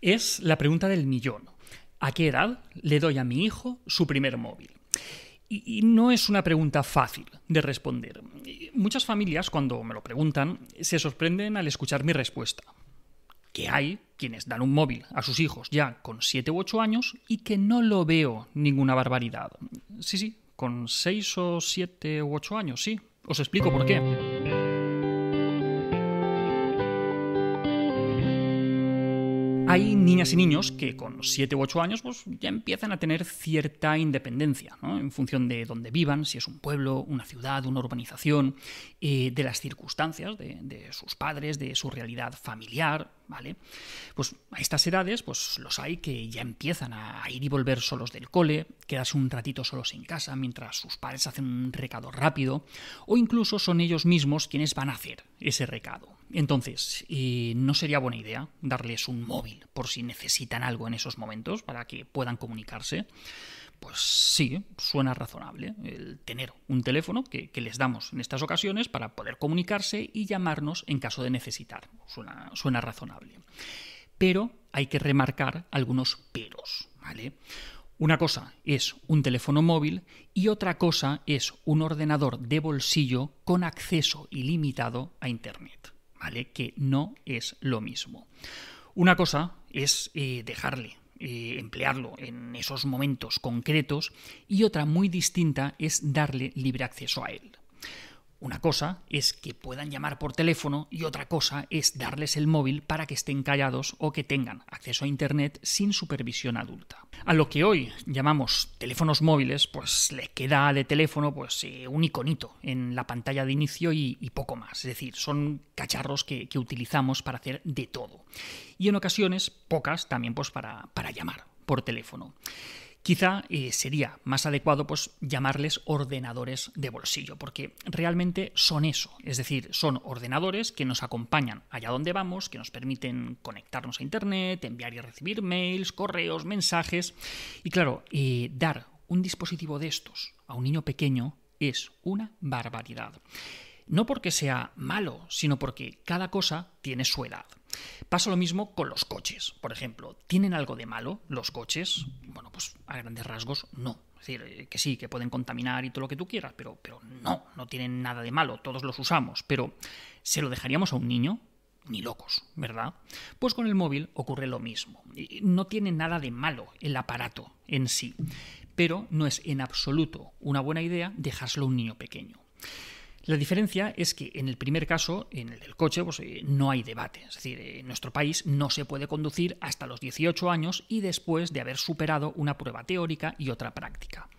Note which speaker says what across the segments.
Speaker 1: Es la pregunta del millón. ¿A qué edad le doy a mi hijo su primer móvil? Y, no es una pregunta fácil de responder. Muchas familias, cuando me lo preguntan, se sorprenden al escuchar mi respuesta. Que hay quienes dan un móvil a sus hijos ya con 7 u 8 años y que no lo veo ninguna barbaridad. Sí, sí, con 6 o 7 u 8 años, sí. Os explico por qué. Hay niñas y niños que con 7 u 8 años pues, ya empiezan a tener cierta independencia, en función de dónde vivan, si es un pueblo, una ciudad, una urbanización, eh, de las circunstancias de, sus padres, de su realidad familiar, ¿vale? Pues a estas edades, pues los hay que ya empiezan a ir y volver solos del cole, quedarse un ratito solos en casa mientras sus padres hacen un recado rápido, o incluso son ellos mismos quienes van a hacer ese recado. Entonces, ¿no sería buena idea darles un móvil por si necesitan algo en esos momentos para que puedan comunicarse? Pues sí, suena razonable el tener un teléfono que, les damos en estas ocasiones para poder comunicarse y llamarnos en caso de necesitar. Suena, suena razonable. Pero hay que remarcar algunos peros, ¿vale? Una cosa es un teléfono móvil y otra cosa es un ordenador de bolsillo con acceso ilimitado a Internet. ¿vale? Que no es lo mismo. Una cosa es eh, dejarle eh, emplearlo en esos momentos concretos y otra muy distinta es darle libre acceso a él. Una cosa es que puedan llamar por teléfono y otra cosa es darles el móvil para que estén callados o que tengan acceso a Internet sin supervisión adulta. A lo que hoy llamamos teléfonos móviles, pues le queda de teléfono pues, eh, un iconito en la pantalla de inicio y, poco más. Es decir, son cacharros que, utilizamos para hacer de todo. Y en ocasiones, pocas, también pues, para, para llamar por teléfono. Quizá eh, sería más adecuado pues, llamarles ordenadores de bolsillo, porque realmente son eso, es decir, son ordenadores que nos acompañan allá donde vamos, que nos permiten conectarnos a Internet, enviar y recibir mails, correos, mensajes. Y claro, eh, dar un dispositivo de estos a un niño pequeño es una barbaridad. No porque sea malo, sino porque cada cosa tiene su edad. Pasa lo mismo con los coches, por ejemplo. ¿Tienen algo de malo los coches? Bueno, pues a grandes rasgos no. Es decir, eh, que sí, que pueden contaminar y todo lo que tú quieras, pero, pero no, no tienen nada de malo, todos los usamos. Pero, ¿se lo dejaríamos a un niño? Ni locos, ¿verdad? Pues con el móvil ocurre lo mismo. No tiene nada de malo el aparato en sí, pero no es en absoluto una buena idea dejárselo a un niño pequeño. La diferencia es que en el primer caso, en el del coche, pues, eh, no hay debate. Es decir, en nuestro país no se puede conducir hasta los 18 años y después de haber superado una prueba teórica y otra práctica.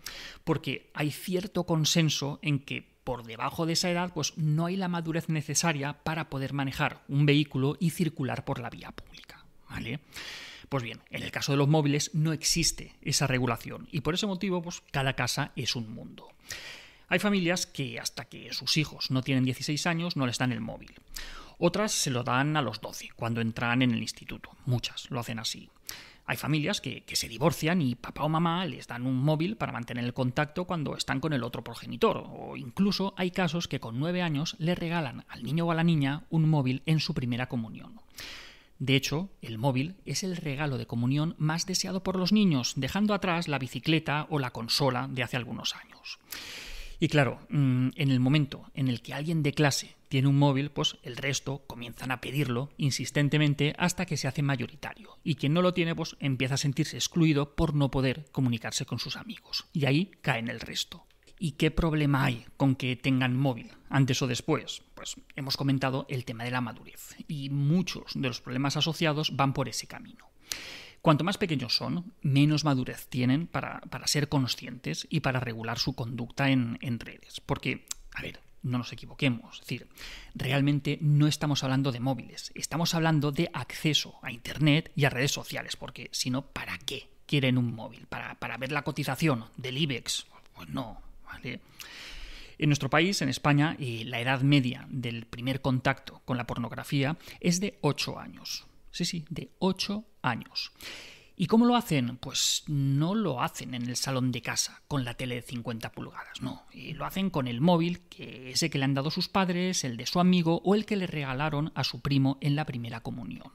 Speaker 1: Porque hay cierto consenso en que por debajo de esa edad, pues no hay la madurez necesaria para poder manejar un vehículo y circular por la vía pública. ¿Vale? Pues bien, en el caso de los móviles no existe esa regulación y por ese motivo, pues cada casa es un mundo. Hay familias que hasta que sus hijos no tienen 16 años no les dan el móvil. Otras se lo dan a los 12, cuando entran en el instituto. Muchas lo hacen así. Hay familias que, se divorcian y papá o mamá les dan un móvil para mantener el contacto cuando están con el otro progenitor. O incluso hay casos que con 9 años le regalan al niño o a la niña un móvil en su primera comunión. De hecho, el móvil es el regalo de comunión más deseado por los niños, dejando atrás la bicicleta o la consola de hace algunos años. Y claro, mm, en el momento en el que alguien de clase tiene un móvil, pues el resto comienzan a pedirlo insistentemente hasta que se hace mayoritario. Y quien no lo tiene, pues empieza a sentirse excluido por no poder comunicarse con sus amigos. Y ahí caen el resto. ¿Y qué problema hay con que tengan móvil antes o después? Pues hemos comentado el tema de la madurez y muchos de los problemas asociados van por ese camino. Cuanto más pequeños son, menos madurez tienen para, ser conscientes y para regular su conducta en, redes. Porque, a ver, no nos equivoquemos. Es decir, realmente no estamos hablando de móviles, estamos hablando de acceso a Internet y a redes sociales, porque si no, ¿para qué quieren un móvil? ¿Para, para ver la cotización del IBEX? Pues no, ¿vale? En nuestro país, en España, eh, la edad media del primer contacto con la pornografía es de 8 años. Sí, sí, de 8 años. ¿Y cómo lo hacen? Pues no lo hacen en el salón de casa con la tele de 50 pulgadas, no. Y lo hacen con el móvil, que ese que le han dado sus padres, el de su amigo o el que le regalaron a su primo en la primera comunión.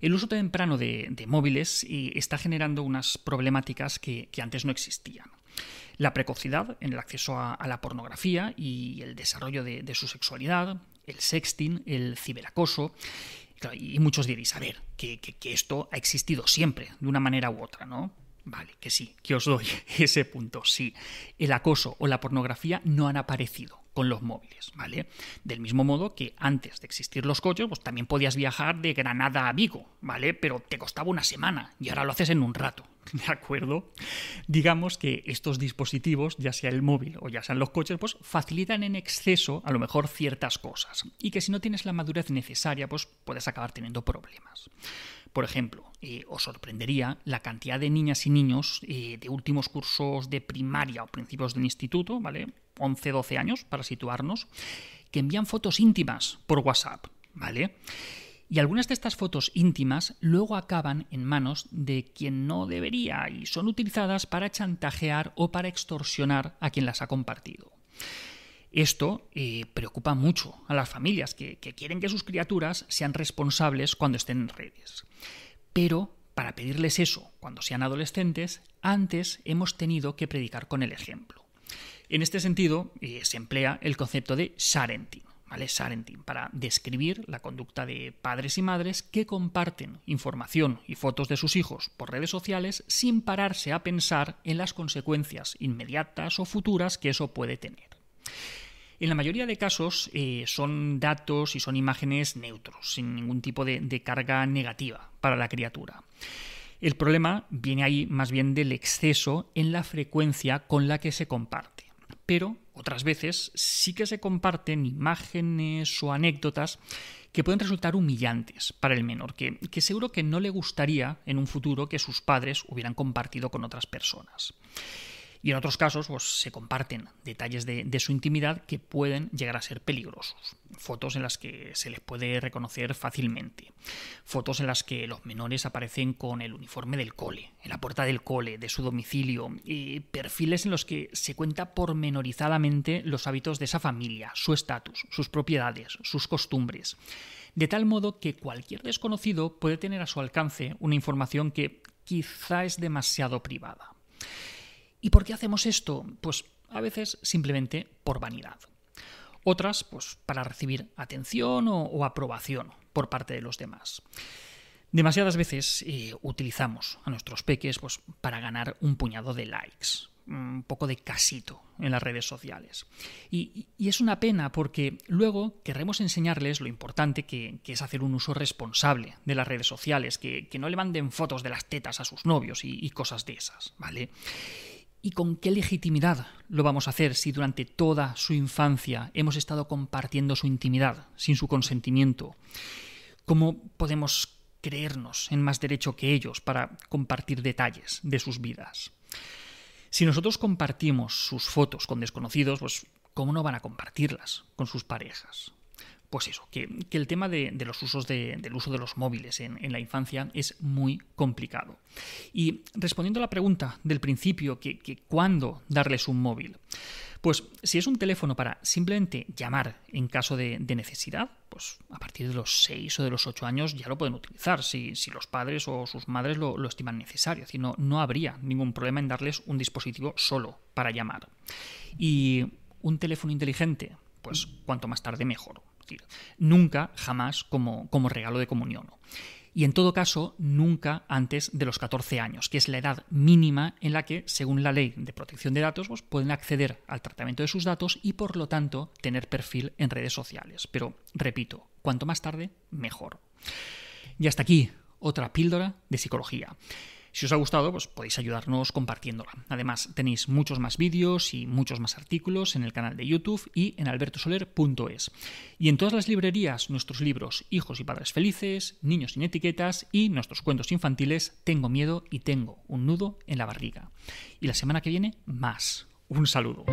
Speaker 1: El uso temprano de, móviles eh, está generando unas problemáticas que, antes no existían. La precocidad en el acceso a, la pornografía y el desarrollo de, su sexualidad, el sexting, el ciberacoso. Y muchos diréis, a ver, que, que esto ha existido siempre, de una manera u otra, ¿no? Vale, que sí, que os doy ese punto, sí. El acoso o la pornografía no han aparecido con los móviles, ¿vale? Del mismo modo que antes de existir los coches, pues también podías viajar de Granada a Vigo, ¿vale? Pero te costaba una semana y ahora lo haces en un rato, ¿de acuerdo? Digamos que estos dispositivos, ya sea el móvil o ya sean los coches, pues facilitan en exceso a lo mejor ciertas cosas y que si no tienes la madurez necesaria, pues puedes acabar teniendo problemas. Por ejemplo, eh, os sorprendería la cantidad de niñas y niños eh, de últimos cursos de primaria o principios del instituto, ¿vale? 11, 12 años, para situarnos, que envían fotos íntimas por WhatsApp, ¿vale? Y algunas de estas fotos íntimas luego acaban en manos de quien no debería y son utilizadas para chantajear o para extorsionar a quien las ha compartido. Esto eh, preocupa mucho a las familias que, quieren que sus criaturas sean responsables cuando estén en redes. Pero para pedirles eso cuando sean adolescentes, antes hemos tenido que predicar con el ejemplo. En este sentido, eh, se emplea el concepto de sharenting, para describir la conducta de padres y madres que comparten información y fotos de sus hijos por redes sociales sin pararse a pensar en las consecuencias inmediatas o futuras que eso puede tener. En la mayoría de casos eh, son datos y son imágenes neutros, sin ningún tipo de, carga negativa para la criatura. El problema viene ahí más bien del exceso en la frecuencia con la que se comparte. Pero otras veces sí que se comparten imágenes o anécdotas que pueden resultar humillantes para el menor, que, seguro que no le gustaría en un futuro que sus padres hubieran compartido con otras personas. Y en otros casos pues, se comparten detalles de, su intimidad que pueden llegar a ser peligrosos. Fotos en las que se les puede reconocer fácilmente. Fotos en las que los menores aparecen con el uniforme del cole, en la puerta del cole, de su domicilio. Y perfiles en los que se cuenta pormenorizadamente los hábitos de esa familia, su estatus, sus propiedades, sus costumbres de tal modo que cualquier desconocido puede tener a su alcance una información que quizá es demasiado privada. ¿Y por qué hacemos esto? Pues a veces simplemente por vanidad. Otras, pues para recibir atención o, aprobación por parte de los demás. Demasiadas veces eh, utilizamos a nuestros peques pues, para ganar un puñado de likes, un poco de casito en las redes sociales. Y, es una pena porque luego querremos enseñarles lo importante que, es hacer un uso responsable de las redes sociales, que, no le manden fotos de las tetas a sus novios y, y cosas de esas, ¿vale? ¿Y con qué legitimidad lo vamos a hacer si durante toda su infancia hemos estado compartiendo su intimidad sin su consentimiento? ¿Cómo podemos creernos en más derecho que ellos para compartir detalles de sus vidas? Si nosotros compartimos sus fotos con desconocidos, pues ¿cómo no van a compartirlas con sus parejas? Pues eso, que, el tema de, los usos del uso de los móviles en, la infancia es muy complicado. Y respondiendo a la pregunta del principio, que, ¿cuándo darles un móvil? Pues si es un teléfono para simplemente llamar en caso de, necesidad, pues a partir de los 6 o de los 8 años ya lo pueden utilizar, si, los padres o sus madres lo, estiman necesario. no, no habría ningún problema en darles un dispositivo solo para llamar. Y un teléfono inteligente, pues cuanto más tarde mejor nunca, jamás como, como regalo de comunión. Y en todo caso, nunca antes de los 14 años, que es la edad mínima en la que, según la ley de protección de datos, pues, pueden acceder al tratamiento de sus datos y, por lo tanto, tener perfil en redes sociales. Pero, repito, cuanto más tarde, mejor. Y hasta aquí, otra píldora de psicología. Si os ha gustado, pues podéis ayudarnos compartiéndola. Además, tenéis muchos más vídeos y muchos más artículos en el canal de YouTube y en albertosoler.es. Y en todas las librerías, nuestros libros Hijos y Padres Felices, Niños sin Etiquetas y nuestros cuentos infantiles Tengo miedo y tengo un nudo en la barriga. Y la semana que viene, más. Un saludo.